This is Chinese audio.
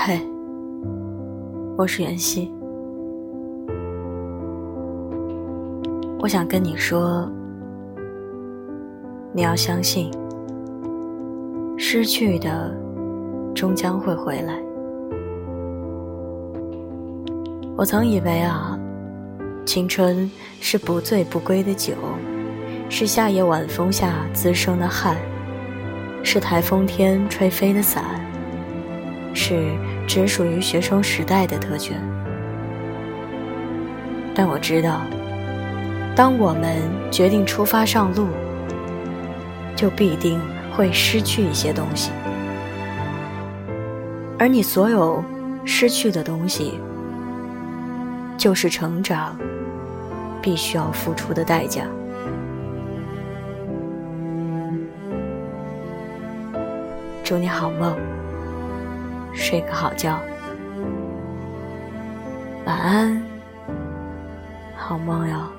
嘿，我是袁熙。我想跟你说，你要相信，失去的终将会回来。我曾以为啊，青春是不醉不归的酒，是夏夜晚风下滋生的汗，是台风天吹飞的伞。是只属于学生时代的特权，但我知道，当我们决定出发上路，就必定会失去一些东西，而你所有失去的东西，就是成长必须要付出的代价。祝你好梦。睡个好觉，晚安，好梦哟。